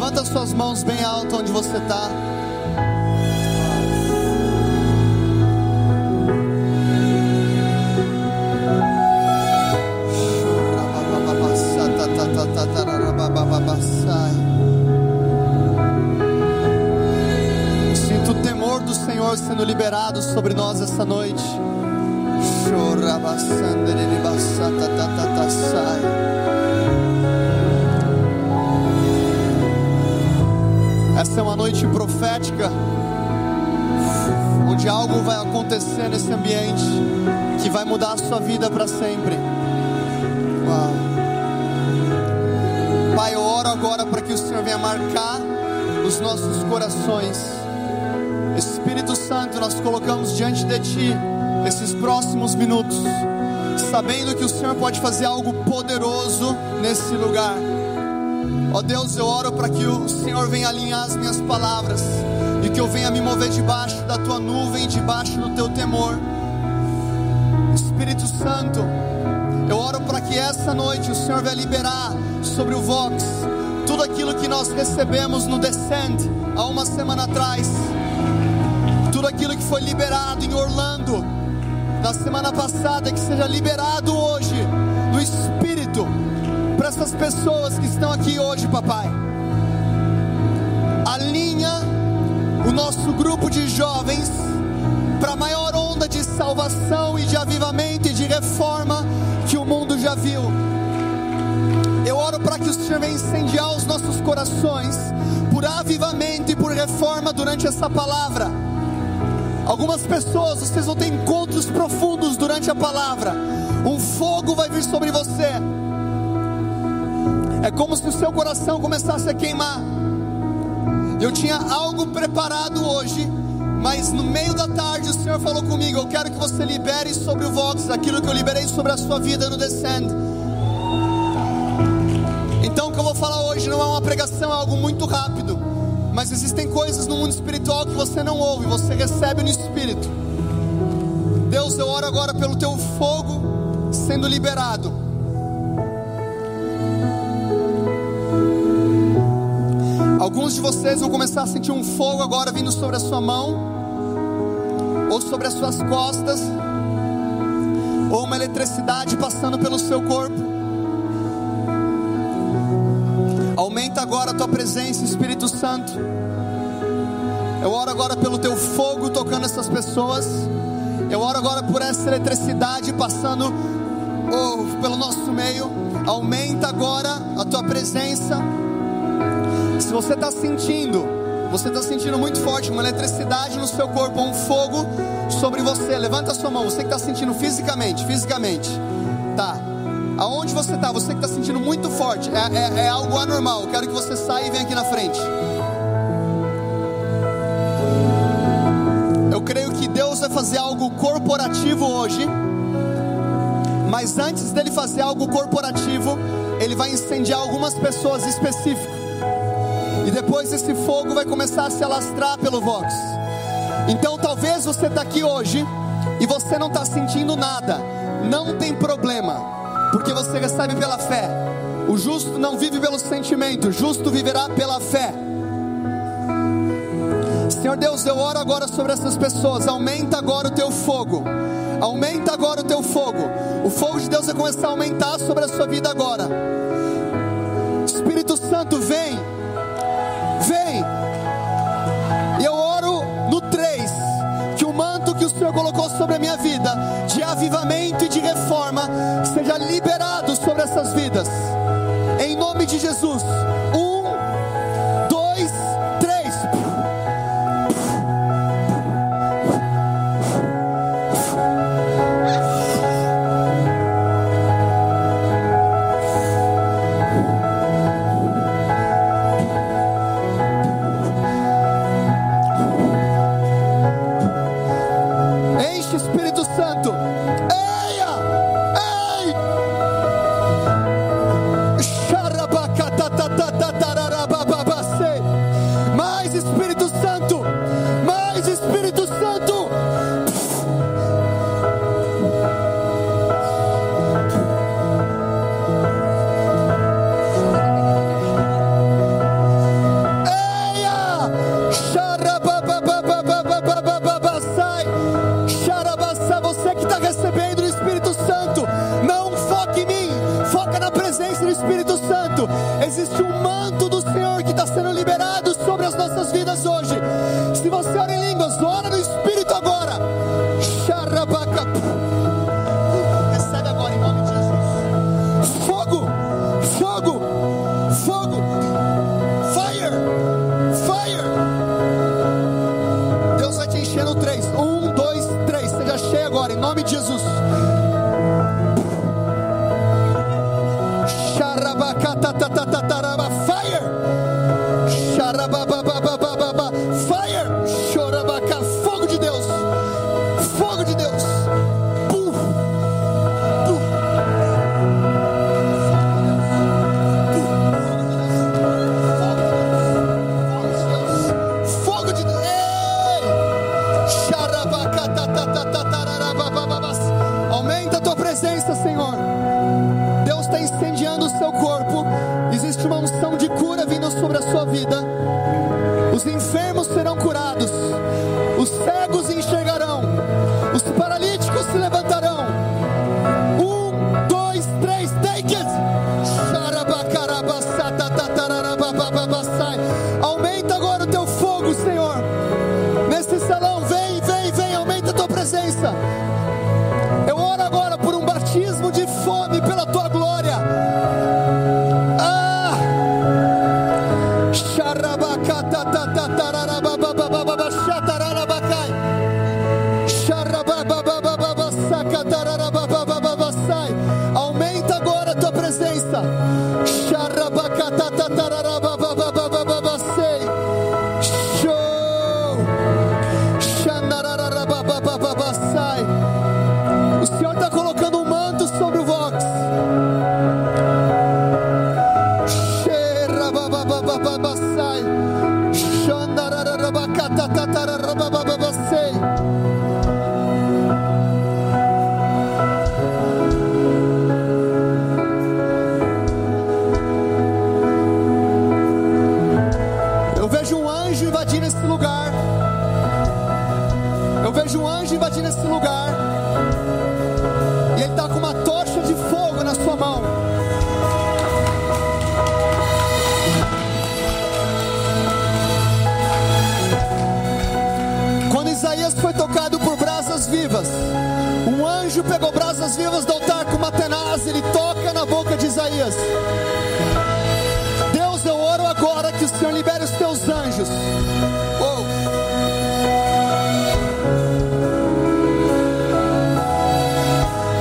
Levanta suas mãos bem alto onde você está. Sinto o temor do Senhor sendo liberado sobre nós essa noite. Essa é uma noite profética, onde algo vai acontecer nesse ambiente que vai mudar a sua vida para sempre. Uau. Pai, eu oro agora para que o Senhor venha marcar os nossos corações. Espírito Santo, nós colocamos diante de Ti esses próximos minutos, sabendo que o Senhor pode fazer algo poderoso nesse lugar. Ó oh Deus, eu oro para que o Senhor venha alinhar as minhas palavras e que eu venha me mover debaixo da tua nuvem, debaixo do teu temor. Espírito Santo, eu oro para que essa noite o Senhor venha liberar sobre o Vox tudo aquilo que nós recebemos no Descend há uma semana atrás, tudo aquilo que foi liberado em Orlando na semana passada, que seja liberado hoje essas pessoas que estão aqui hoje, papai. Alinha o nosso grupo de jovens para a maior onda de salvação e de avivamento e de reforma que o mundo já viu. Eu oro para que o Senhor venha incendiar os nossos corações por avivamento e por reforma durante essa palavra. Algumas pessoas, vocês vão ter encontros profundos durante a palavra. Um fogo vai vir sobre você. É como se o seu coração começasse a queimar. Eu tinha algo preparado hoje, mas no meio da tarde o Senhor falou comigo: Eu quero que você libere sobre o Vox aquilo que eu liberei sobre a sua vida no Descend. Então o que eu vou falar hoje não é uma pregação, é algo muito rápido. Mas existem coisas no mundo espiritual que você não ouve, você recebe no espírito. Deus, eu oro agora pelo teu fogo sendo liberado. Alguns de vocês vão começar a sentir um fogo agora vindo sobre a sua mão, ou sobre as suas costas, ou uma eletricidade passando pelo seu corpo. Aumenta agora a tua presença, Espírito Santo. Eu oro agora pelo teu fogo tocando essas pessoas. Eu oro agora por essa eletricidade passando oh, pelo nosso meio. Aumenta agora a tua presença. Se você está sentindo, você está sentindo muito forte uma eletricidade no seu corpo, um fogo sobre você. Levanta a sua mão. Você que está sentindo fisicamente, fisicamente, tá? Aonde você está? Você que está sentindo muito forte, é, é, é algo anormal. Quero que você saia e venha aqui na frente. Eu creio que Deus vai fazer algo corporativo hoje. Mas antes dele fazer algo corporativo, ele vai incendiar algumas pessoas específicas. E depois esse fogo vai começar a se alastrar pelo Vox. Então talvez você está aqui hoje e você não está sentindo nada. Não tem problema porque você recebe pela fé. O justo não vive pelo sentimento, o justo viverá pela fé. Senhor Deus, eu oro agora sobre essas pessoas. Aumenta agora o teu fogo. Aumenta agora o teu fogo. O fogo de Deus vai começar a aumentar sobre a sua vida agora. Espírito Santo, vem. Vem. E eu oro no 3 que o manto que o Senhor colocou sobre a minha vida, de avivamento e de reforma, seja liberado sobre essas vidas. Em nome de Jesus. Um,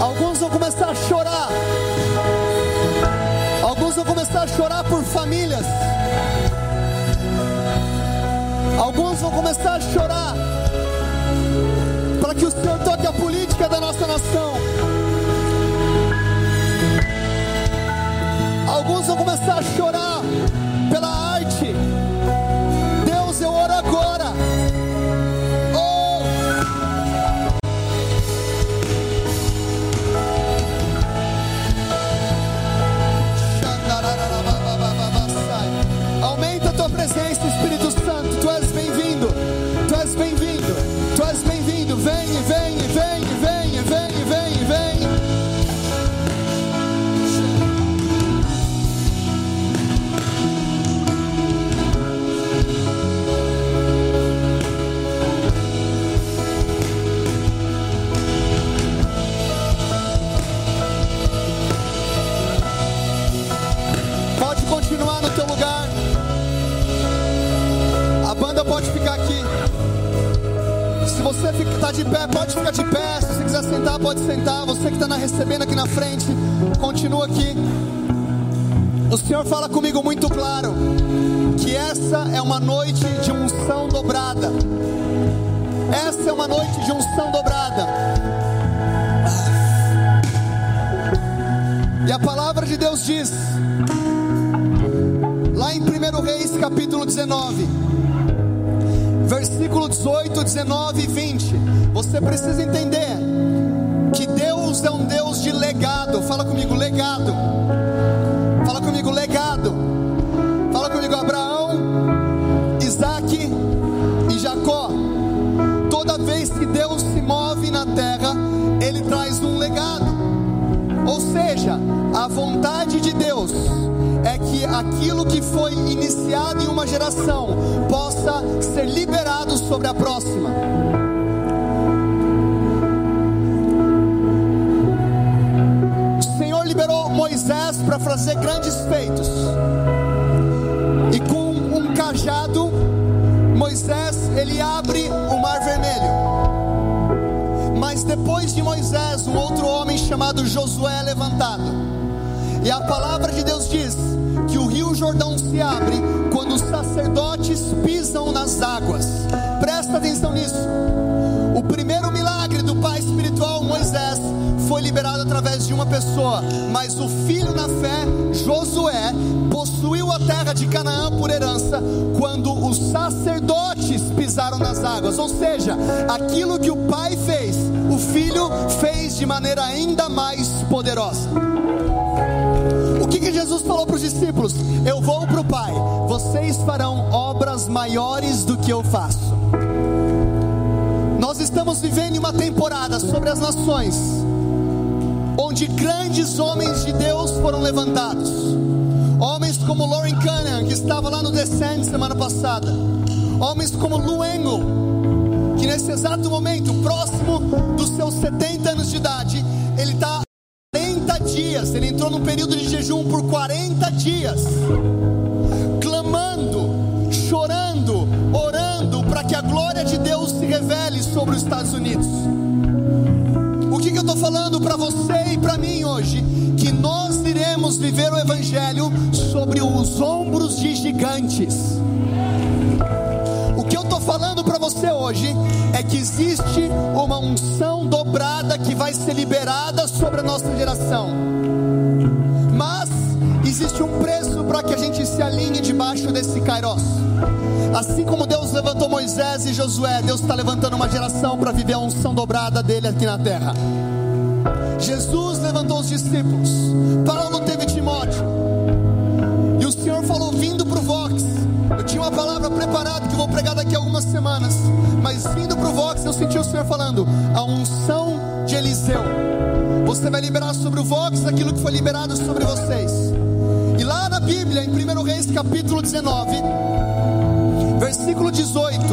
Alguns vão começar a chorar. Alguns vão começar a chorar por famílias. Alguns vão começar a chorar para que o Senhor toque a política da nossa nação. Alguns vão começar a chorar Você está de pé, pode ficar de pé. Se você quiser sentar, pode sentar. Você que está recebendo aqui na frente, continua aqui. O Senhor fala comigo muito claro que essa é uma noite de unção dobrada. Essa é uma noite de unção dobrada. E a palavra de Deus diz, lá em 1 Reis capítulo 19, versículo 18, 19 e 20, você precisa entender que Deus é um Deus de legado. Fala comigo, legado. Fala comigo, legado. Fala comigo, Abraão, Isaac e Jacó. Toda vez que Deus se move na terra, Ele traz um legado. Ou seja, a vontade de Deus que aquilo que foi iniciado em uma geração possa ser liberado sobre a próxima. O Senhor liberou Moisés para fazer grandes feitos, e com um cajado, Moisés ele abre o mar vermelho. Mas depois de Moisés, um outro homem chamado Josué é levantado. E a palavra de Deus diz Jordão se abre quando os sacerdotes pisam nas águas. Presta atenção nisso. O primeiro milagre do pai espiritual Moisés foi liberado através de uma pessoa, mas o filho na fé, Josué, possuiu a terra de Canaã por herança quando os sacerdotes pisaram nas águas. Ou seja, aquilo que o pai fez, o filho fez de maneira ainda mais poderosa. Jesus falou para os discípulos? Eu vou para o Pai, vocês farão obras maiores do que eu faço. Nós estamos vivendo uma temporada sobre as nações, onde grandes homens de Deus foram levantados. Homens como Lauren Cunningham, que estava lá no Descent semana passada. Homens como Lu Engel, que nesse exato momento, próximo dos seus 70 anos de idade, ele está falando para você e para mim hoje? Que nós iremos viver o Evangelho sobre os ombros de gigantes. O que eu estou falando para você hoje é que existe uma unção dobrada que vai ser liberada sobre a nossa geração. Mas existe um preço para que a gente se alinhe debaixo desse kairos. Assim como Deus levantou Moisés e Josué, Deus está levantando uma geração para viver a unção dobrada dele aqui na terra. Jesus levantou os discípulos, Paulo teve Timóteo, e o Senhor falou: vindo para o Vox. Eu tinha uma palavra preparada que eu vou pregar daqui a algumas semanas, mas vindo para o Vox, eu senti o Senhor falando: a unção de Eliseu. Você vai liberar sobre o Vox aquilo que foi liberado sobre vocês. E lá na Bíblia, em 1 Reis capítulo 19, versículo 18,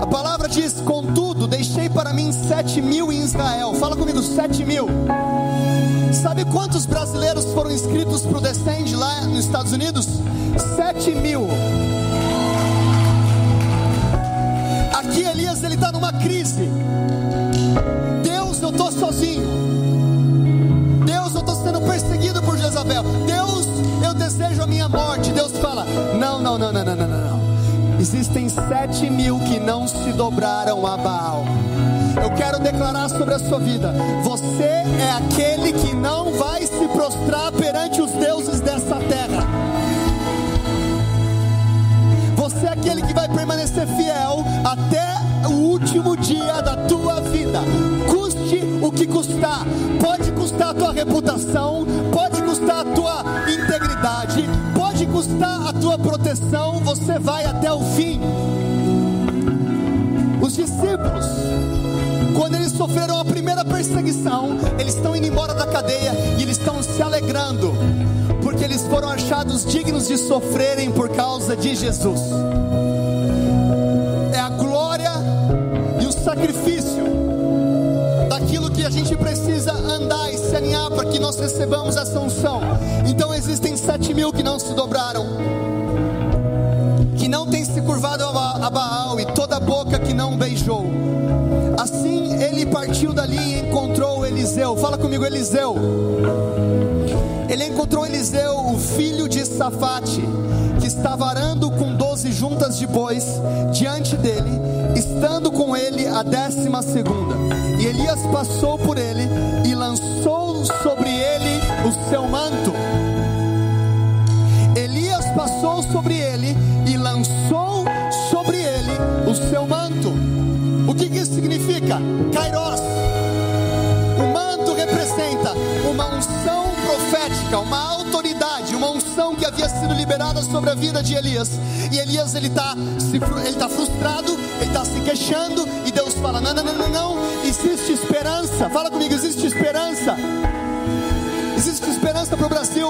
a palavra diz: Contudo, para mim sete mil em Israel. Fala comigo, sete mil. Sabe quantos brasileiros foram inscritos para o Descend lá nos Estados Unidos? Sete mil. Aqui Elias ele está numa crise. Deus, eu estou sozinho. Deus, eu estou sendo perseguido por Jezabel. Deus, eu desejo a minha morte. Deus fala: Não, não, não, não, não, não, não. Existem sete mil que não se dobraram a Baal. Eu quero declarar sobre a sua vida: você é aquele que não vai se prostrar perante os deuses dessa terra. Você é aquele que vai permanecer fiel até o último dia da tua vida. Custe o que custar. Pode custar a tua reputação, pode custar a tua integridade, pode custar a tua proteção. Você vai até o fim. Os discípulos sofreram a primeira perseguição, eles estão indo embora da cadeia e eles estão se alegrando, porque eles foram achados dignos de sofrerem por causa de Jesus. É a glória e o sacrifício daquilo que a gente precisa andar e se alinhar para que nós recebamos essa unção. Então existem sete mil que não se dobraram que não tem se curvado a Baal e toda partiu dali e encontrou Eliseu. Fala comigo, Eliseu. Ele encontrou Eliseu, o filho de Safate, que estava arando com doze juntas de bois diante dele, estando com ele a décima segunda. E Elias passou por ele e lançou sobre ele o seu manto. Elias passou sobre ele e lançou sobre ele o seu manto. Significa? Kairos. O manto representa uma unção profética, uma autoridade, uma unção que havia sido liberada sobre a vida de Elias. E Elias ele está ele tá frustrado, ele está se queixando e Deus fala: não, não, não, não, não, existe esperança. Fala comigo, existe esperança. Existe esperança para o Brasil,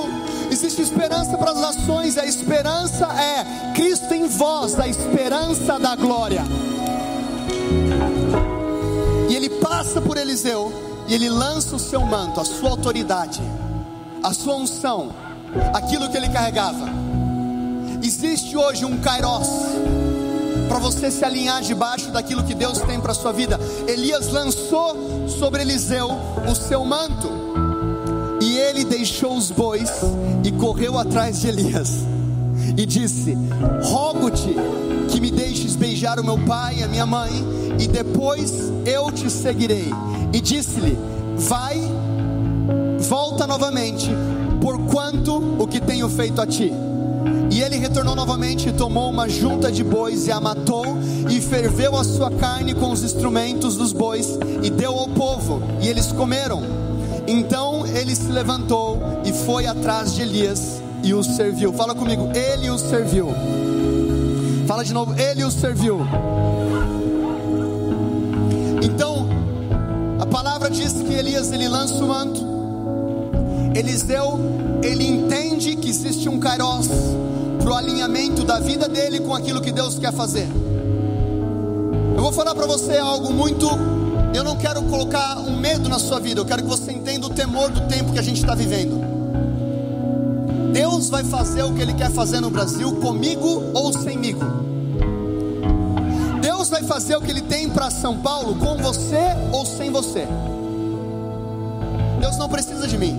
existe esperança para as nações. A esperança é Cristo em vós, a esperança da glória. Passa por Eliseu e ele lança o seu manto, a sua autoridade, a sua unção, aquilo que ele carregava. Existe hoje um Kairos para você se alinhar debaixo daquilo que Deus tem para sua vida. Elias lançou sobre Eliseu o seu manto. E ele deixou os bois e correu atrás de Elias. E disse: Rogo-te que me deixes beijar o meu pai e a minha mãe, e depois eu te seguirei. E disse-lhe: Vai, volta novamente, porquanto o que tenho feito a ti. E ele retornou novamente tomou uma junta de bois e a matou e ferveu a sua carne com os instrumentos dos bois e deu ao povo e eles comeram. Então ele se levantou e foi atrás de Elias e o serviu. Fala comigo, ele o serviu. Fala de novo, ele o serviu. Então, a palavra diz que Elias ele lança o manto. Eliseu, ele entende que existe um kairos para o alinhamento da vida dele com aquilo que Deus quer fazer. Eu vou falar para você algo muito. Eu não quero colocar um medo na sua vida, eu quero que você entenda o temor do tempo que a gente está vivendo. Deus vai fazer o que Ele quer fazer no Brasil, comigo ou semigo. Deus vai fazer o que Ele tem para São Paulo, com você ou sem você. Deus não precisa de mim.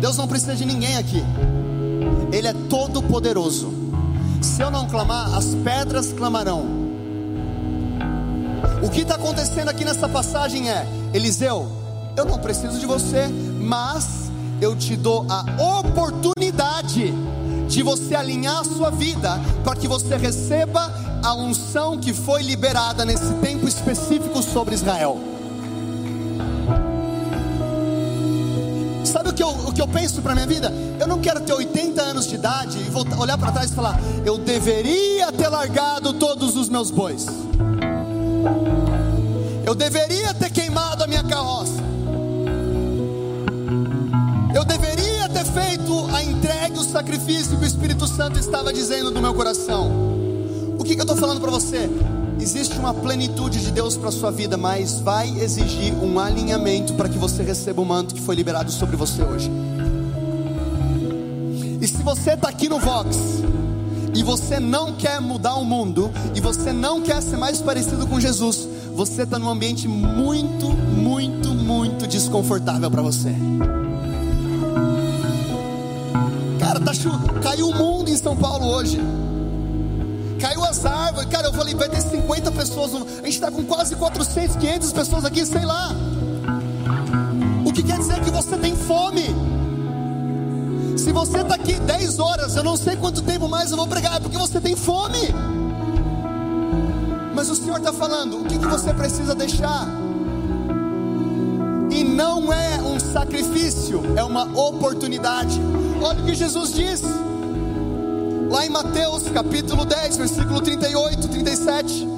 Deus não precisa de ninguém aqui. Ele é todo poderoso. Se eu não clamar, as pedras clamarão. O que está acontecendo aqui nessa passagem é: Eliseu, eu não preciso de você, mas eu te dou a oportunidade de você alinhar a sua vida para que você receba a unção que foi liberada nesse tempo específico sobre Israel. Sabe o que eu, o que eu penso para minha vida? Eu não quero ter 80 anos de idade e voltar, olhar para trás e falar: eu deveria ter largado todos os meus bois. Eu deveria ter queimado a minha carroça. Feito a entrega, o sacrifício que o Espírito Santo estava dizendo no meu coração. O que, que eu estou falando para você? Existe uma plenitude de Deus para a sua vida, mas vai exigir um alinhamento para que você receba o manto que foi liberado sobre você hoje. E se você está aqui no Vox e você não quer mudar o mundo e você não quer ser mais parecido com Jesus, você está num ambiente muito, muito, muito desconfortável para você. Tá caiu o mundo em São Paulo hoje. Caiu as árvores, cara. Eu falei, vai ter 50 pessoas. A gente está com quase 400, 500 pessoas aqui, sei lá. O que quer dizer que você tem fome? Se você está aqui 10 horas, eu não sei quanto tempo mais eu vou pregar, é porque você tem fome. Mas o Senhor está falando, o que, que você precisa deixar? E não é um sacrifício, é uma oportunidade. Olha o que Jesus diz lá em Mateus capítulo 10, versículo 38, 37.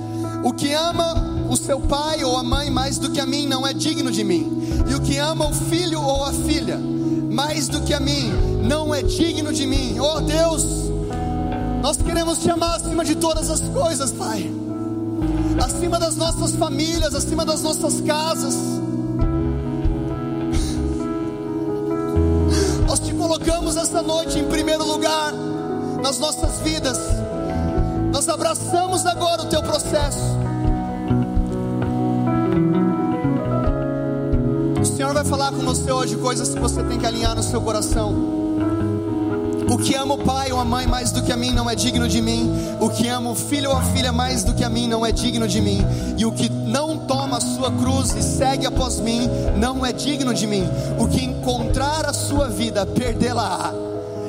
O que ama o seu pai ou a mãe mais do que a mim não é digno de mim, e o que ama o filho ou a filha mais do que a mim não é digno de mim. Oh Deus, nós queremos te amar acima de todas as coisas, Pai, acima das nossas famílias, acima das nossas casas. Colocamos essa noite em primeiro lugar nas nossas vidas. Nós abraçamos agora o teu processo. O Senhor vai falar com você hoje coisas que você tem que alinhar no seu coração. O que ama o pai ou a mãe mais do que a mim não é digno de mim. O que ama o filho ou a filha mais do que a mim não é digno de mim. E o que toma a sua cruz e segue após mim não é digno de mim. O que encontrar a sua vida, perdê-la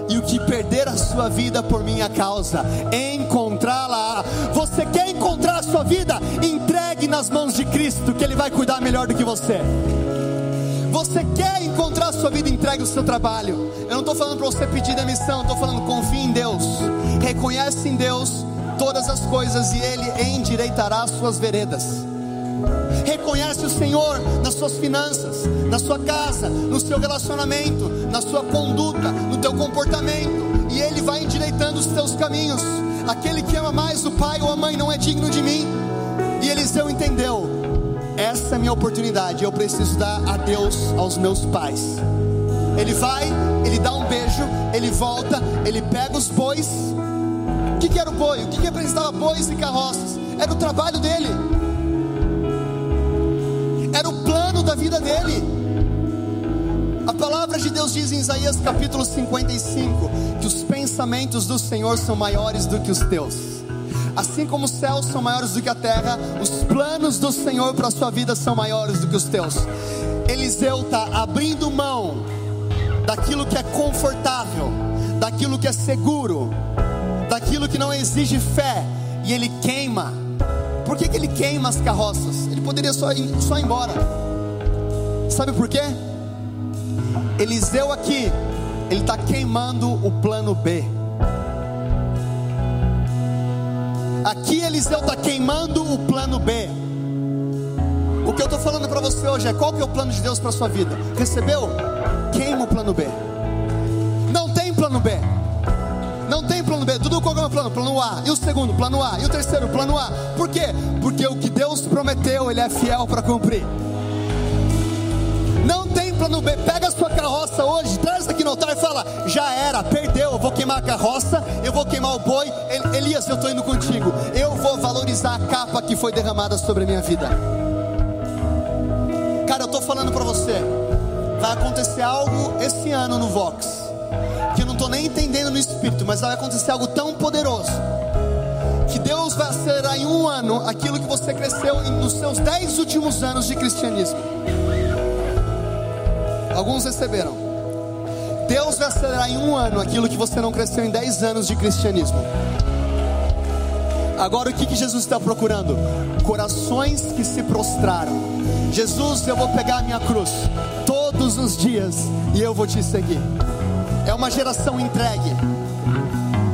e o que perder a sua vida por minha causa, encontrá-la. Você quer encontrar a sua vida? Entregue nas mãos de Cristo, que Ele vai cuidar melhor do que você. Você quer encontrar a sua vida? Entregue o seu trabalho. Eu não estou falando para você pedir demissão, estou falando confie em Deus, reconhece em Deus todas as coisas e Ele endireitará as suas veredas. Reconhece o Senhor nas suas finanças, na sua casa, no seu relacionamento, na sua conduta, no teu comportamento, e Ele vai endireitando os teus caminhos. Aquele que ama mais o pai ou a mãe não é digno de mim. E Eliseu entendeu: essa é a minha oportunidade, eu preciso dar a Deus aos meus pais. Ele vai, ele dá um beijo, ele volta, ele pega os bois. O que, que era o boi? O que, que representava bois e carroças? Era o trabalho dele, vida dele. A palavra de Deus diz em Isaías capítulo 55 que os pensamentos do Senhor são maiores do que os teus. Assim como os céus são maiores do que a terra, os planos do Senhor para a sua vida são maiores do que os teus. Eliseu está abrindo mão daquilo que é confortável, daquilo que é seguro, daquilo que não exige fé, e ele queima. Por que, que ele queima as carroças? Ele poderia só ir, só ir embora. Sabe por quê? Eliseu aqui, ele está queimando o plano B. Aqui Eliseu está queimando o plano B. O que eu estou falando para você hoje é qual que é o plano de Deus para sua vida? Recebeu? Queima o plano B. Não tem plano B. Não tem plano B. Tudo qual é o plano? Plano A. E o segundo, plano A. E o terceiro, plano A. Por quê? Porque o que Deus prometeu, Ele é fiel para cumprir. Plano B. Pega a sua carroça hoje, traz aqui no altar e fala: já era, perdeu. Eu vou queimar a carroça, eu vou queimar o boi. Elias, eu estou indo contigo. Eu vou valorizar a capa que foi derramada sobre a minha vida. Cara, eu estou falando para você. Vai acontecer algo esse ano no Vox. Que eu não estou nem entendendo no espírito, mas vai acontecer algo tão poderoso. Que Deus vai acelerar em um ano aquilo que você cresceu nos seus dez últimos anos de cristianismo. Alguns receberam. Deus vai acelerar em um ano aquilo que você não cresceu em dez anos de cristianismo. Agora o que, que Jesus está procurando? Corações que se prostraram. Jesus, eu vou pegar a minha cruz todos os dias e eu vou te seguir. É uma geração entregue.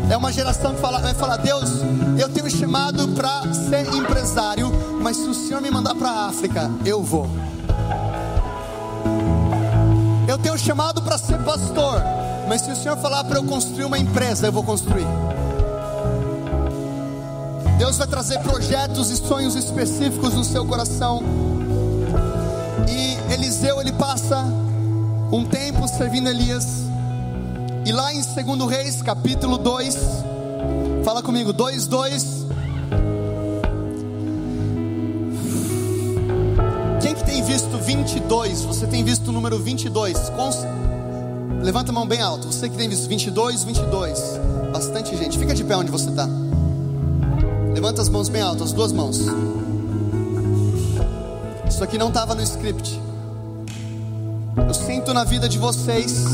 É uma geração que fala, vai falar: Deus, eu tenho chamado para ser empresário, mas se o Senhor me mandar para a África, eu vou. Tenho chamado para ser pastor, mas se o Senhor falar para eu construir uma empresa, eu vou construir. Deus vai trazer projetos e sonhos específicos no seu coração. E Eliseu ele passa um tempo servindo Elias. E lá em 2 Reis, capítulo 2, fala comigo, 2, 2. 22? Você tem visto o número 22? Cons... Levanta a mão bem alto. Você que tem visto 22, 22. Bastante gente. Fica de pé onde você está. Levanta as mãos bem alto, as duas mãos. Isso aqui não estava no script. Eu sinto na vida de vocês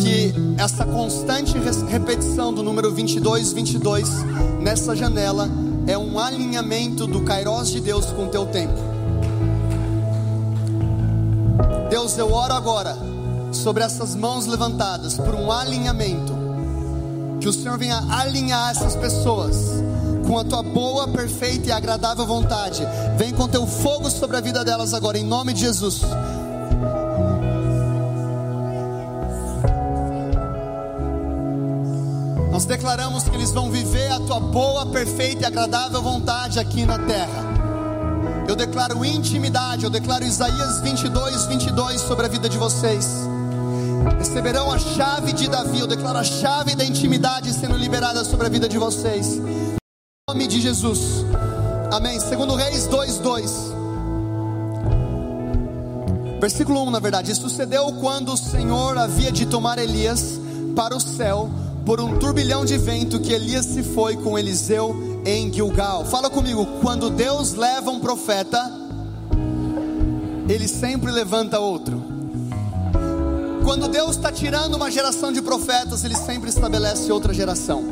que essa constante repetição do número 22, 22 nessa janela é um alinhamento do Kairos de Deus com o teu tempo. Deus, eu oro agora sobre essas mãos levantadas por um alinhamento. Que o Senhor venha alinhar essas pessoas com a tua boa, perfeita e agradável vontade. Vem com teu fogo sobre a vida delas agora, em nome de Jesus. Nós declaramos que eles vão viver a tua boa, perfeita e agradável vontade aqui na terra. Eu declaro intimidade, eu declaro Isaías 22, 22 sobre a vida de vocês. Receberão a chave de Davi, eu declaro a chave da intimidade sendo liberada sobre a vida de vocês. Em nome de Jesus. Amém. Segundo Reis 2, 2. Versículo 1, na verdade. Sucedeu quando o Senhor havia de tomar Elias para o céu por um turbilhão de vento que Elias se foi com Eliseu em Gilgal. Fala comigo, quando Deus leva um profeta, ele sempre levanta outro. Quando Deus está tirando uma geração de profetas, ele sempre estabelece outra geração.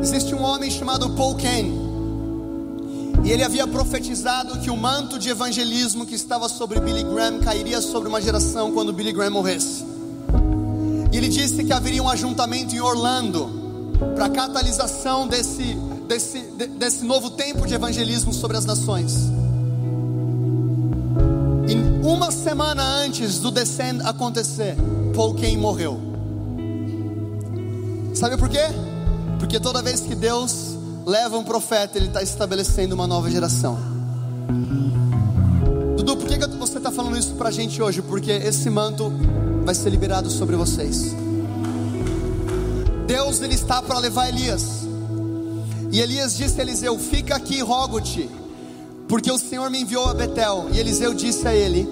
Existe um homem chamado Paul Kane, e ele havia profetizado que o manto de evangelismo que estava sobre Billy Graham cairia sobre uma geração quando Billy Graham morresse. E ele disse que haveria um ajuntamento em Orlando para catalisação desse desse, desse novo tempo de evangelismo sobre as nações. E uma semana antes do descend acontecer, Paul Kane morreu. Sabe por quê? Porque toda vez que Deus leva um profeta, Ele está estabelecendo uma nova geração. Dudu, por que você está falando isso para a gente hoje? Porque esse manto vai ser liberado sobre vocês. Deus ele está para levar Elias. E Elias disse a Eliseu: Fica aqui, rogo-te, porque o Senhor me enviou a Betel. E Eliseu disse a ele: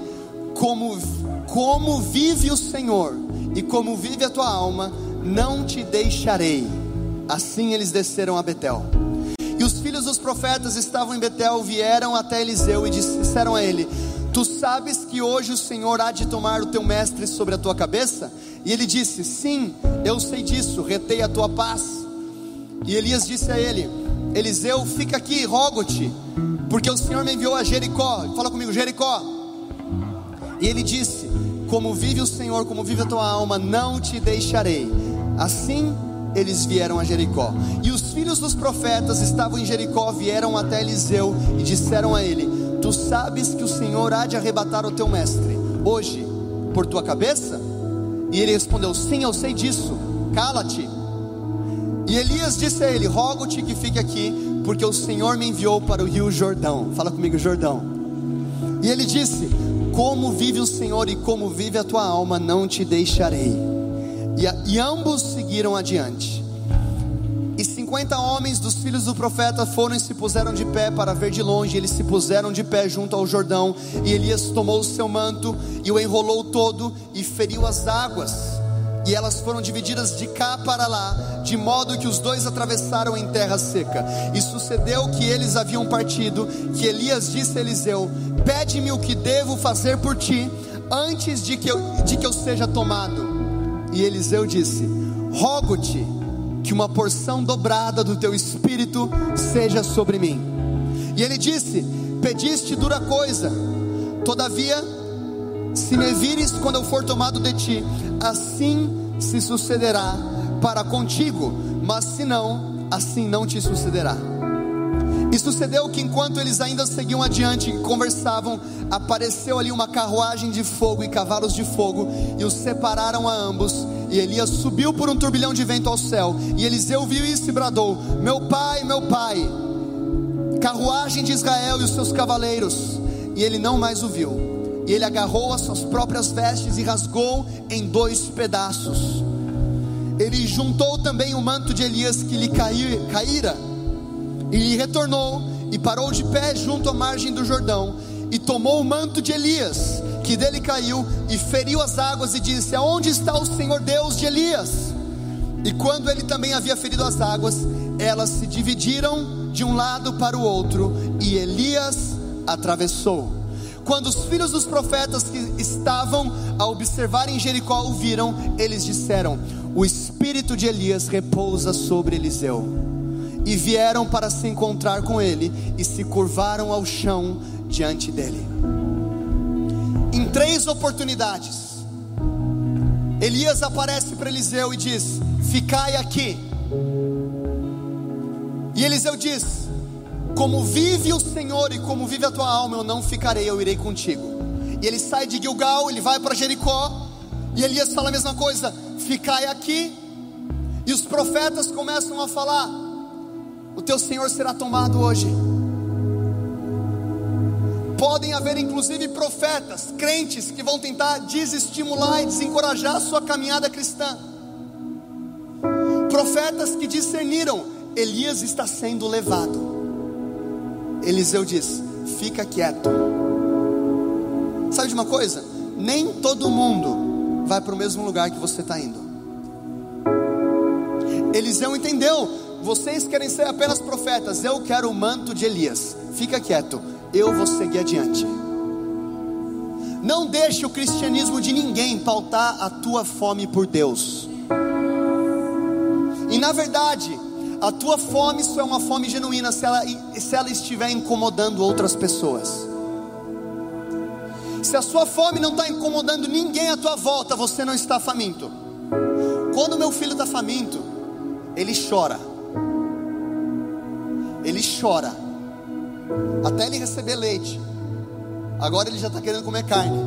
Como, como vive o Senhor e como vive a tua alma, não te deixarei. Assim eles desceram a Betel. E os filhos dos profetas estavam em Betel, vieram até Eliseu e disseram a ele: Tu sabes que hoje o Senhor há de tomar o teu mestre sobre a tua cabeça? E ele disse: Sim, eu sei disso, retei a tua paz. E Elias disse a ele: Eliseu, fica aqui, rogo-te, porque o Senhor me enviou a Jericó. Fala comigo, Jericó. E ele disse: Como vive o Senhor, como vive a tua alma, não te deixarei. Assim eles vieram a Jericó. E os filhos dos profetas estavam em Jericó, vieram até Eliseu e disseram a ele: Tu sabes que o Senhor há de arrebatar o teu mestre hoje por tua cabeça? E ele respondeu: Sim, eu sei disso. Cala-te. E Elias disse a ele: Rogo-te que fique aqui, porque o Senhor me enviou para o rio Jordão. Fala comigo, Jordão. E ele disse: Como vive o Senhor e como vive a tua alma, não te deixarei. E, e ambos seguiram adiante. 50 homens dos filhos do profeta foram e se puseram de pé para ver de longe. Eles se puseram de pé junto ao Jordão. E Elias tomou o seu manto e o enrolou todo e feriu as águas. E elas foram divididas de cá para lá, de modo que os dois atravessaram em terra seca. E sucedeu que eles haviam partido, que Elias disse a Eliseu: Pede-me o que devo fazer por ti, antes de que eu, de que eu seja tomado. E Eliseu disse: Rogo-te que uma porção dobrada do teu espírito seja sobre mim. E ele disse: Pediste dura coisa, todavia, se me vires quando eu for tomado de ti, assim se sucederá para contigo, mas se não, assim não te sucederá. E sucedeu que enquanto eles ainda seguiam adiante e conversavam, apareceu ali uma carruagem de fogo e cavalos de fogo, e os separaram a ambos. E Elias subiu por um turbilhão de vento ao céu, e Eliseu viu isso e bradou: Meu pai, meu pai, carruagem de Israel e os seus cavaleiros. E ele não mais o viu. E ele agarrou as suas próprias vestes e rasgou em dois pedaços. Ele juntou também o manto de Elias que lhe caíra e retornou e parou de pé junto à margem do Jordão e tomou o manto de Elias, que dele caiu, e feriu as águas e disse: Aonde está o Senhor Deus de Elias? E quando ele também havia ferido as águas, elas se dividiram de um lado para o outro, e Elias atravessou. Quando os filhos dos profetas que estavam a observar em Jericó o viram, eles disseram: O espírito de Elias repousa sobre Eliseu e vieram para se encontrar com ele e se curvaram ao chão diante dele. Em três oportunidades, Elias aparece para Eliseu e diz: Ficai aqui. E Eliseu diz: Como vive o Senhor e como vive a tua alma, eu não ficarei, eu irei contigo. E ele sai de Gilgal, ele vai para Jericó, e Elias fala a mesma coisa: Ficai aqui. E os profetas começam a falar: o teu Senhor será tomado hoje. Podem haver inclusive profetas, crentes que vão tentar desestimular e desencorajar a sua caminhada cristã. Profetas que discerniram, Elias está sendo levado. Eliseu diz: fica quieto. Sabe de uma coisa? Nem todo mundo vai para o mesmo lugar que você está indo. Eliseu entendeu vocês querem ser apenas profetas, eu quero o manto de Elias. Fica quieto, eu vou seguir adiante. Não deixe o cristianismo de ninguém pautar a tua fome por Deus. E na verdade, a tua fome só é uma fome genuína se ela, se ela estiver incomodando outras pessoas. Se a sua fome não está incomodando ninguém à tua volta, você não está faminto. Quando meu filho está faminto, ele chora ele chora, até ele receber leite. Agora ele já está querendo comer carne.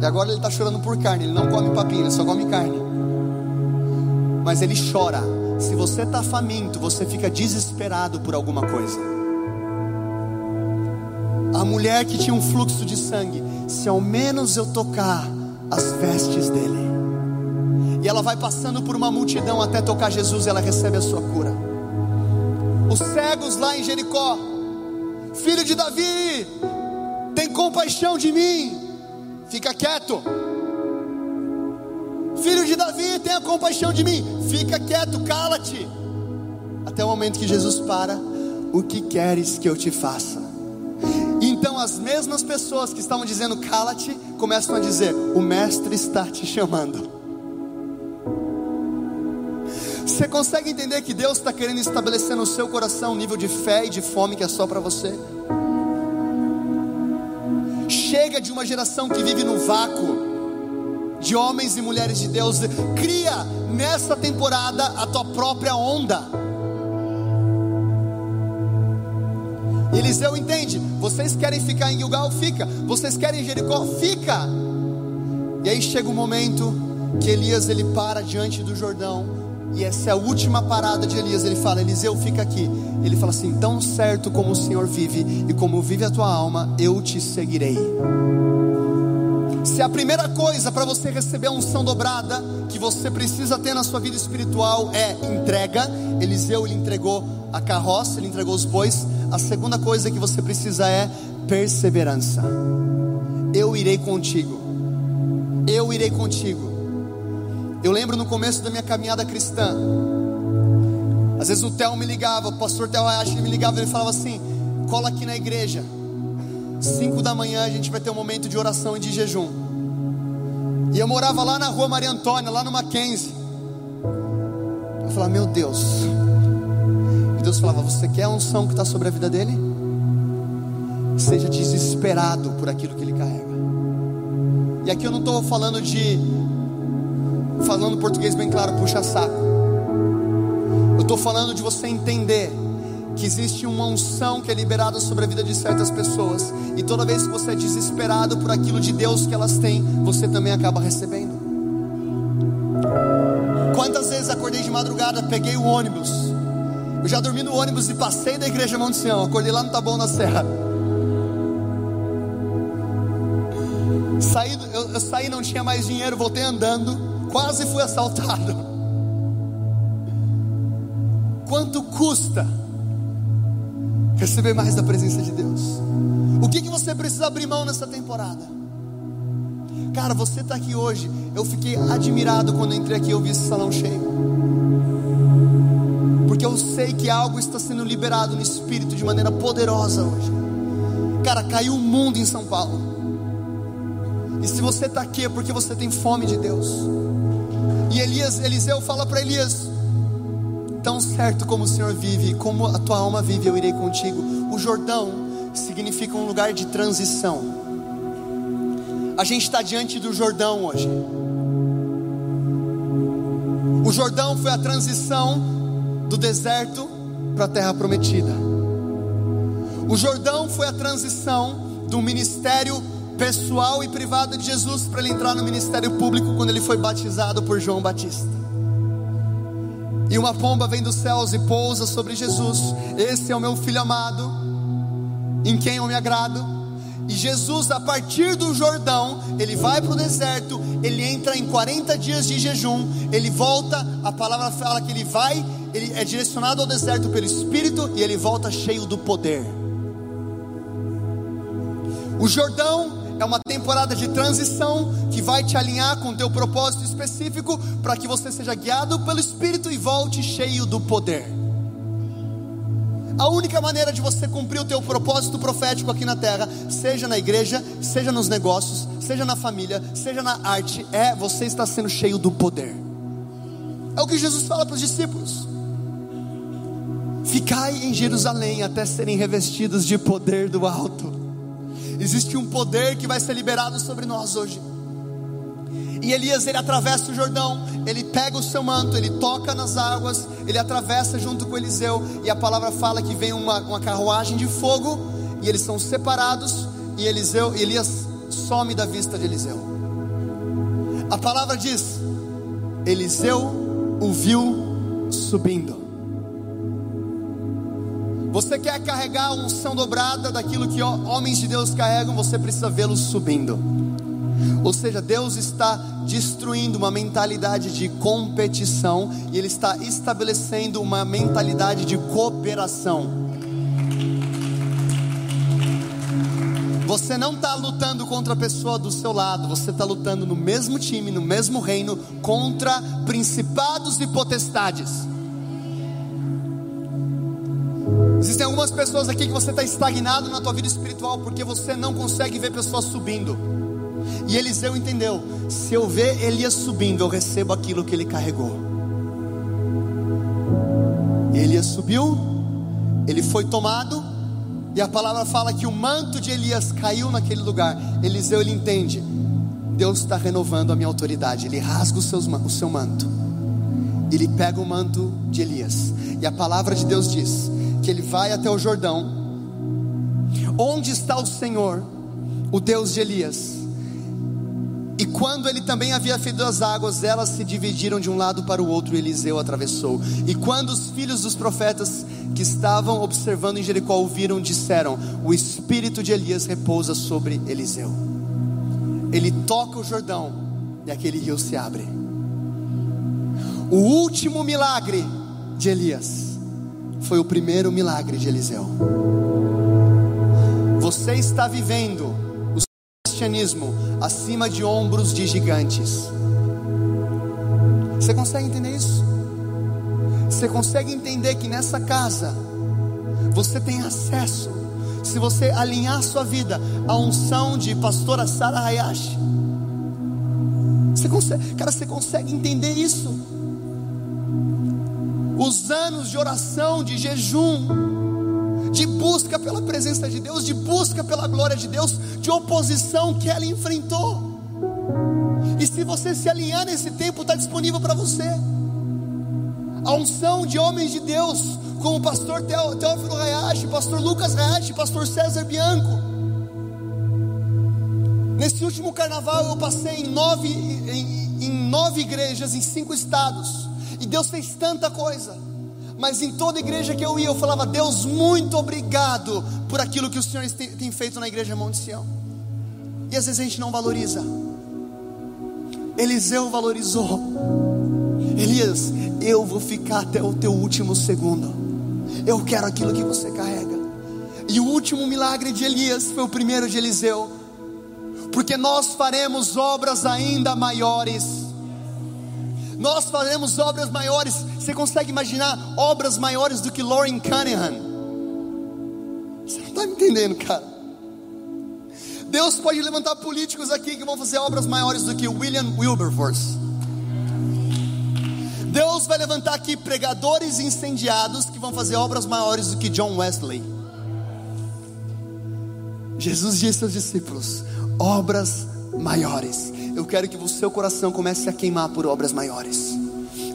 E agora ele está chorando por carne. Ele não come papinho, ele só come carne. Mas ele chora. Se você está faminto, você fica desesperado por alguma coisa. A mulher que tinha um fluxo de sangue, se ao menos eu tocar as vestes dele, e ela vai passando por uma multidão até tocar Jesus, e ela recebe a sua cura. Os cegos lá em Jericó, filho de Davi, tem compaixão de mim, fica quieto. Filho de Davi, tenha compaixão de mim, fica quieto, cala-te. Até o momento que Jesus para, o que queres que eu te faça? Então as mesmas pessoas que estavam dizendo cala-te, começam a dizer: o mestre está te chamando. Você consegue entender que Deus está querendo estabelecer no seu coração um nível de fé e de fome que é só para você? Chega de uma geração que vive no vácuo, de homens e mulheres de Deus. Cria nessa temporada a tua própria onda. Eliseu entende: vocês querem ficar em Gilgal? Fica. Vocês querem Jericó? Fica. E aí chega o um momento que Elias ele para diante do Jordão e essa é a última parada de Elias. Ele fala: Eliseu, fica aqui. Ele fala assim: Tão certo como o Senhor vive e como vive a tua alma, eu te seguirei. Se a primeira coisa para você receber a unção dobrada que você precisa ter na sua vida espiritual é entrega, Eliseu ele entregou a carroça, ele entregou os bois. A segunda coisa que você precisa é perseverança. Eu irei contigo. Eu irei contigo. Eu lembro no começo da minha caminhada cristã. Às vezes o Theo me ligava, o pastor Theo Hayashi me ligava, ele falava assim: cola aqui na igreja. Cinco da manhã a gente vai ter um momento de oração e de jejum. E eu morava lá na rua Maria Antônia, lá no Mackenzie. Eu falava, meu Deus. E Deus falava, você quer a unção que está sobre a vida dele? Seja desesperado por aquilo que ele carrega. E aqui eu não estou falando de falando português bem claro, puxa saco. Eu estou falando de você entender que existe uma unção que é liberada sobre a vida de certas pessoas, e toda vez que você é desesperado por aquilo de Deus que elas têm, você também acaba recebendo. Quantas vezes acordei de madrugada, peguei o ônibus, eu já dormi no ônibus e passei da igreja Monte Sião, acordei lá no Taboão na Serra. Saí, eu, eu saí, não tinha mais dinheiro, voltei andando quase fui assaltado. Quanto custa receber mais da presença de Deus? O que, que você precisa abrir mão nessa temporada? Cara, você está aqui hoje. Eu fiquei admirado quando entrei aqui e eu vi esse salão cheio. Porque eu sei que algo está sendo liberado no espírito de maneira poderosa hoje. Cara, caiu o mundo em São Paulo. E se você está aqui é porque você tem fome de Deus. E Elias, Eliseu fala para Elias: Tão certo como o Senhor vive, como a tua alma vive, eu irei contigo. O Jordão significa um lugar de transição. A gente está diante do Jordão hoje. O Jordão foi a transição do deserto para a terra prometida. O Jordão foi a transição do ministério pessoal e privada de Jesus para ele entrar no ministério público quando ele foi batizado por João Batista. E uma pomba vem dos céus e pousa sobre Jesus. Esse é o meu filho amado, em quem eu me agrado. E Jesus, a partir do Jordão, ele vai para o deserto, ele entra em 40 dias de jejum, ele volta, a palavra fala que ele vai, ele é direcionado ao deserto pelo Espírito e ele volta cheio do poder. O Jordão é uma temporada de transição que vai te alinhar com o teu propósito específico para que você seja guiado pelo Espírito e volte cheio do poder. A única maneira de você cumprir o teu propósito profético aqui na terra, seja na igreja, seja nos negócios, seja na família, seja na arte, é você estar sendo cheio do poder. É o que Jesus fala para os discípulos. Ficai em Jerusalém até serem revestidos de poder do alto. Existe um poder que vai ser liberado sobre nós hoje. E Elias ele atravessa o Jordão, ele pega o seu manto, ele toca nas águas, ele atravessa junto com Eliseu, e a palavra fala que vem uma, uma carruagem de fogo, e eles são separados, e Eliseu, Elias some da vista de Eliseu. A palavra diz: Eliseu o viu subindo. Você quer carregar a unção dobrada daquilo que homens de Deus carregam, você precisa vê-los subindo. Ou seja, Deus está destruindo uma mentalidade de competição e Ele está estabelecendo uma mentalidade de cooperação. Você não está lutando contra a pessoa do seu lado, você está lutando no mesmo time, no mesmo reino, contra principados e potestades. Existem algumas pessoas aqui que você está estagnado na tua vida espiritual porque você não consegue ver pessoas subindo. E Eliseu entendeu: se eu ver Elias subindo, eu recebo aquilo que ele carregou. Elias subiu, ele foi tomado, e a palavra fala que o manto de Elias caiu naquele lugar. Eliseu ele entende: Deus está renovando a minha autoridade. Ele rasga o, seus, o seu manto, ele pega o manto de Elias, e a palavra de Deus diz: que ele vai até o Jordão. Onde está o Senhor, o Deus de Elias? E quando ele também havia feito as águas, elas se dividiram de um lado para o outro e Eliseu atravessou. E quando os filhos dos profetas que estavam observando em Jericó ouviram, disseram: O espírito de Elias repousa sobre Eliseu. Ele toca o Jordão e aquele rio se abre. O último milagre de Elias foi o primeiro milagre de Eliseu. Você está vivendo o cristianismo acima de ombros de gigantes. Você consegue entender isso? Você consegue entender que nessa casa você tem acesso, se você alinhar sua vida à unção de pastora Sara Hayashi? Você consegue, cara, você consegue entender isso? Os anos de oração, de jejum, de busca pela presença de Deus, de busca pela glória de Deus, de oposição que ela enfrentou. E se você se alinhar nesse tempo, está disponível para você. A unção de homens de Deus, como o pastor Teófilo Hayashi, pastor Lucas Hayashi, pastor César Bianco. Nesse último carnaval eu passei em nove, em, em nove igrejas, em cinco estados. E Deus fez tanta coisa. Mas em toda igreja que eu ia, eu falava: Deus, muito obrigado por aquilo que o Senhor tem feito na igreja Monte Sião. E às vezes a gente não valoriza. Eliseu valorizou. Elias, eu vou ficar até o teu último segundo. Eu quero aquilo que você carrega. E o último milagre de Elias foi o primeiro de Eliseu. Porque nós faremos obras ainda maiores nós faremos obras maiores. Você consegue imaginar obras maiores do que Lauren Cunningham? Você não está me entendendo, cara. Deus pode levantar políticos aqui que vão fazer obras maiores do que William Wilberforce. Deus vai levantar aqui pregadores incendiados que vão fazer obras maiores do que John Wesley. Jesus disse aos discípulos: obras maiores. Eu quero que o seu coração comece a queimar por obras maiores.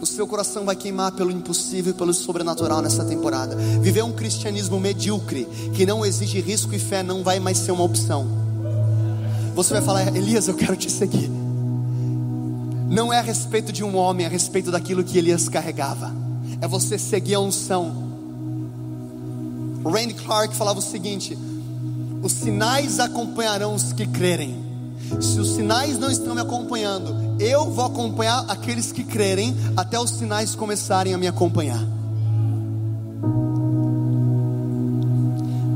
O seu coração vai queimar pelo impossível e pelo sobrenatural nessa temporada. Viver um cristianismo medíocre, que não exige risco e fé, não vai mais ser uma opção. Você vai falar, Elias, eu quero te seguir. Não é a respeito de um homem, é a respeito daquilo que Elias carregava. É você seguir a unção. Randy Clark falava o seguinte: os sinais acompanharão os que crerem. Se os sinais não estão me acompanhando, eu vou acompanhar aqueles que crerem até os sinais começarem a me acompanhar.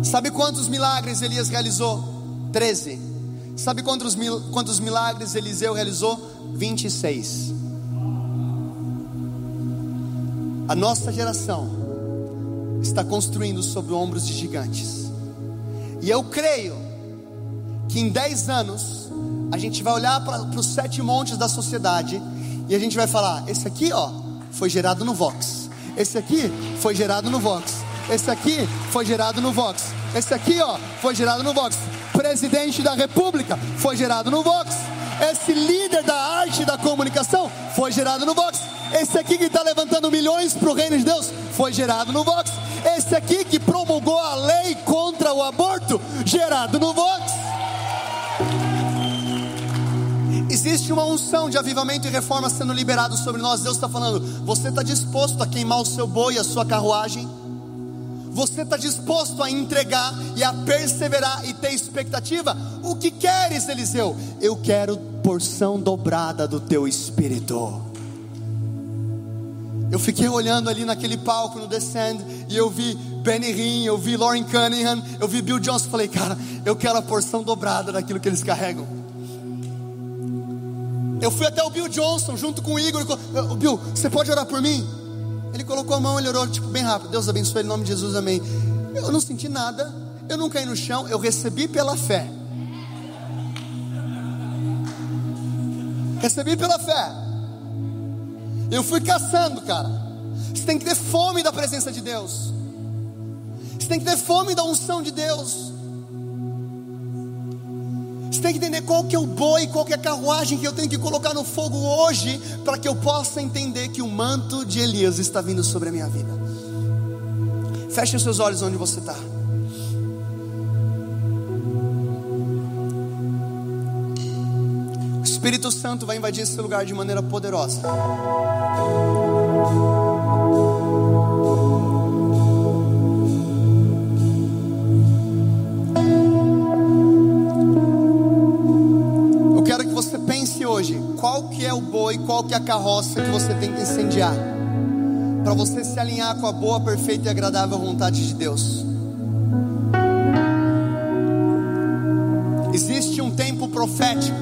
Sabe quantos milagres Elias realizou? Treze. Sabe quantos, mil, quantos milagres Eliseu realizou? 26. A nossa geração está construindo sobre ombros de gigantes. E eu creio que em 10 anos a gente vai olhar para os sete montes da sociedade e a gente vai falar: esse aqui, ó, foi gerado no Vox. Esse aqui foi gerado no Vox. Esse aqui foi gerado no Vox. Esse aqui, ó, foi gerado no Vox. Presidente da República foi gerado no Vox. Esse líder da arte da comunicação foi gerado no Vox. Esse aqui que está levantando milhões para o reino de Deus foi gerado no Vox. Esse aqui que promulgou a lei contra o aborto, gerado no Vox. Existe uma unção de avivamento e reforma sendo liberado sobre nós. Deus está falando: você está disposto a queimar o seu boi, a sua carruagem? Você está disposto a entregar e a perseverar e ter expectativa? O que queres, Eliseu? Eu quero porção dobrada do teu espírito. Eu fiquei olhando ali naquele palco no Descend e eu vi Benny Hinn, eu vi Lauren Cunningham, eu vi Bill Johnson. Falei, cara, eu quero a porção dobrada daquilo que eles carregam. Eu fui até o Bill Johnson junto com o Igor. O Bill, você pode orar por mim? Ele colocou a mão, ele orou tipo bem rápido. Deus abençoe em nome de Jesus, amém. Eu não senti nada, eu não caí no chão, eu recebi pela fé. Recebi pela fé. Eu fui caçando, cara. Você tem que ter fome da presença de Deus. Você tem que ter fome da unção de Deus. Você tem que entender qual que é o boi, qual que é a carruagem que eu tenho que colocar no fogo hoje, para que eu possa entender que o manto de Elias está vindo sobre a minha vida. Feche os seus olhos onde você está. O Espírito Santo vai invadir esse lugar de maneira poderosa. Hoje qual que é o boi, qual que é a carroça que você tem que incendiar, para você se alinhar com a boa, perfeita e agradável vontade de Deus. Existe um tempo profético,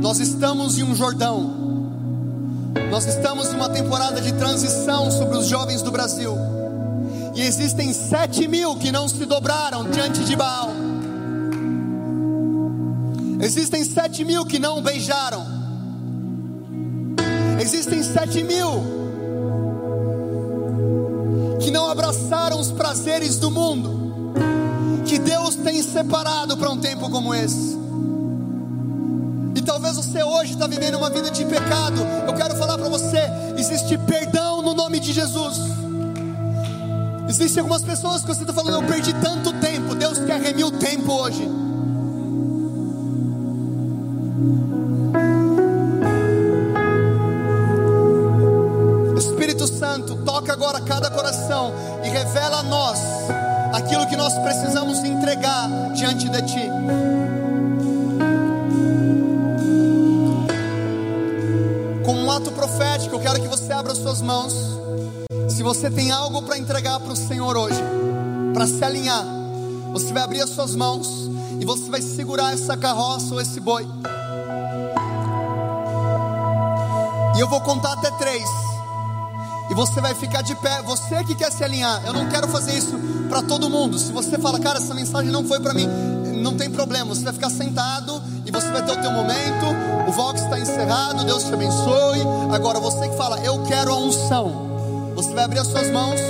nós estamos em um Jordão, nós estamos em uma temporada de transição sobre os jovens do Brasil, e existem sete mil que não se dobraram diante de Baal. Existem sete mil que não beijaram. Existem sete mil que não abraçaram os prazeres do mundo, que Deus tem separado para um tempo como esse. E talvez você hoje está vivendo uma vida de pecado. Eu quero falar para você: existe perdão no nome de Jesus. Existem algumas pessoas que você está falando, eu perdi tanto tempo. Deus quer remir o tempo hoje. Agora cada coração e revela a nós aquilo que nós precisamos entregar diante de Ti. Como um ato profético, eu quero que você abra suas mãos. Se você tem algo para entregar para o Senhor hoje, para se alinhar, você vai abrir as suas mãos e você vai segurar essa carroça ou esse boi. E eu vou contar até três. E você vai ficar de pé, você que quer se alinhar. Eu não quero fazer isso para todo mundo. Se você fala, cara, essa mensagem não foi para mim, não tem problema. Você vai ficar sentado e você vai ter o teu momento. O Vox está encerrado, Deus te abençoe. Agora você que fala, eu quero a unção. Você vai abrir as suas mãos.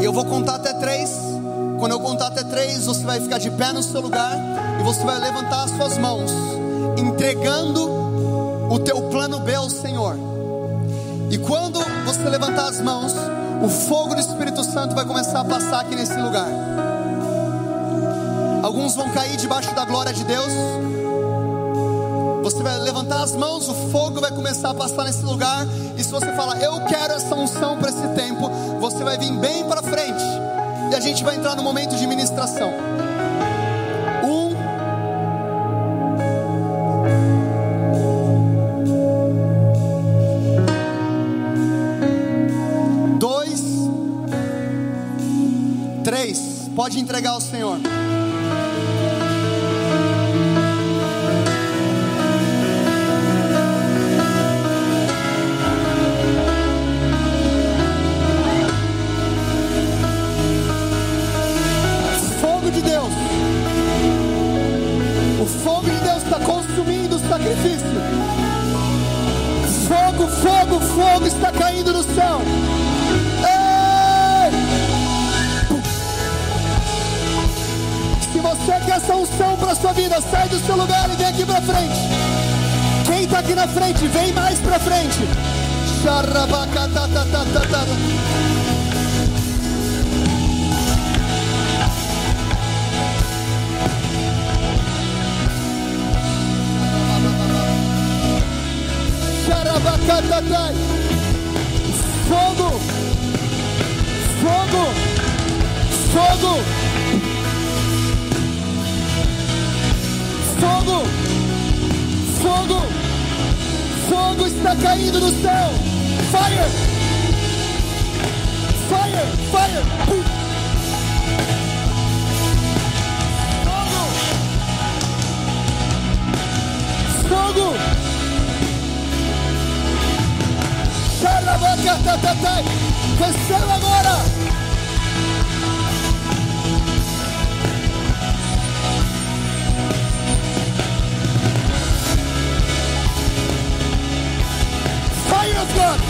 E eu vou contar até três. Quando eu contar até três, você vai ficar de pé no seu lugar e você vai levantar as suas mãos, entregando o teu plano B ao Senhor. E quando você levantar as mãos, o fogo do Espírito Santo vai começar a passar aqui nesse lugar. Alguns vão cair debaixo da glória de Deus. Você vai levantar as mãos, o fogo vai começar a passar nesse lugar. E se você falar, eu quero essa unção para esse tempo, você vai vir bem para frente. E a gente vai entrar no momento de ministração. Pode entregar ao Senhor. Do seu lugar e vem aqui para frente. Quem está aqui na frente, vem mais para frente. Fogo! Fogo! Fogo! Está caindo do céu! Fire! Fire! Fire! Fogo! Fogo! Receba agora. Fire of God! Fire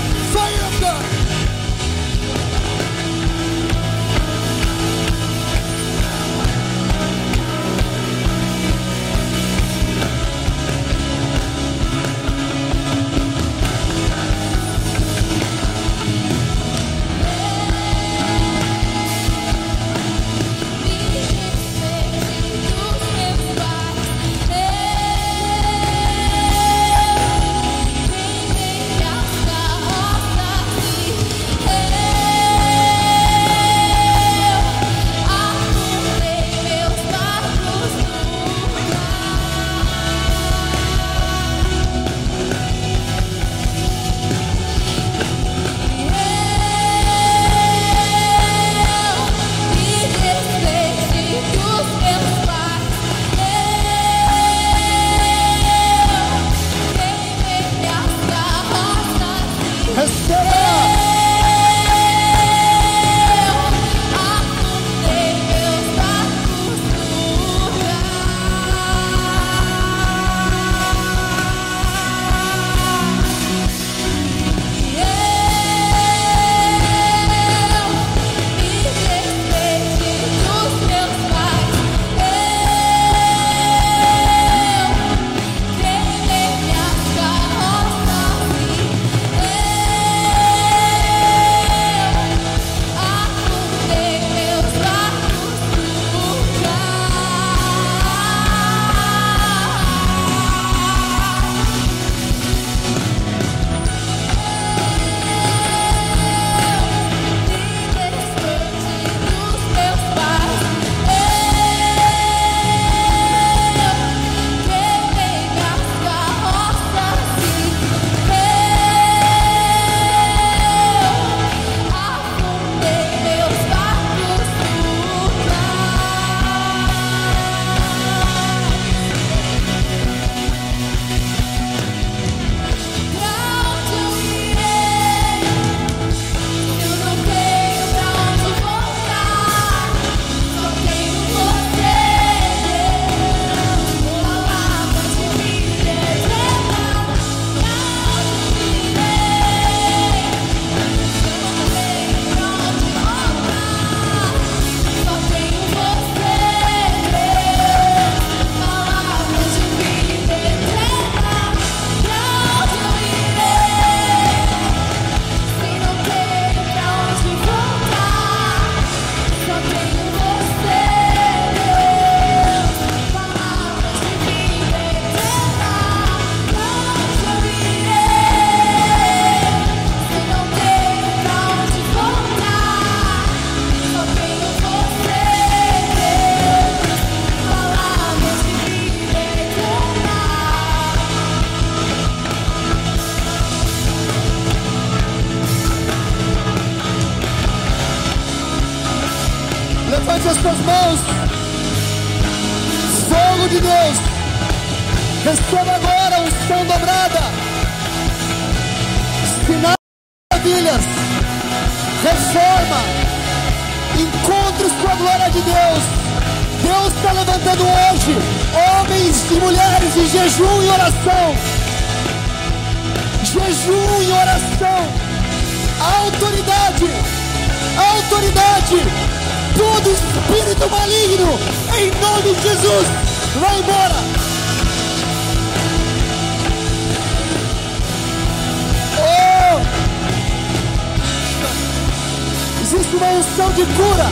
Uma unção de cura.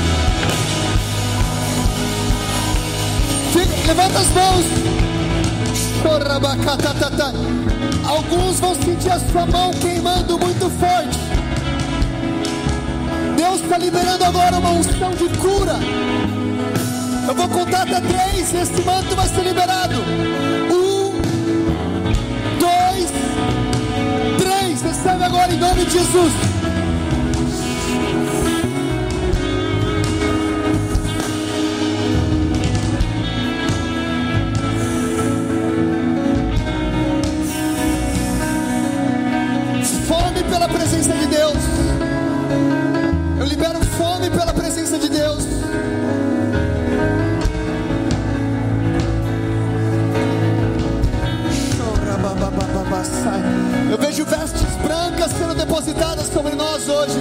Fica, levanta as mãos. Alguns vão sentir a sua mão queimando muito forte. Deus está liberando agora uma unção de cura. Eu vou contar até três esse manto vai ser liberado. Um, dois, três. Recebe agora em nome de Jesus. Hoje.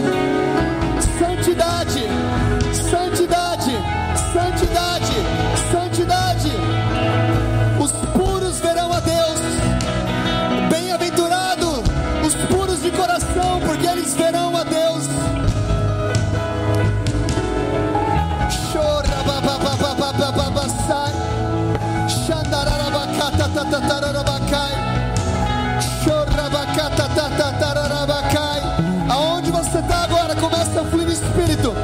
Santidade, santidade, santidade, santidade. Os puros verão a Deus. Bem-aventurado os puros de coração, porque eles verão a Deus. Chora, bababababababasai. Xandararabacata, tatararabacai. Você está agora? Começa a fluir no Espírito.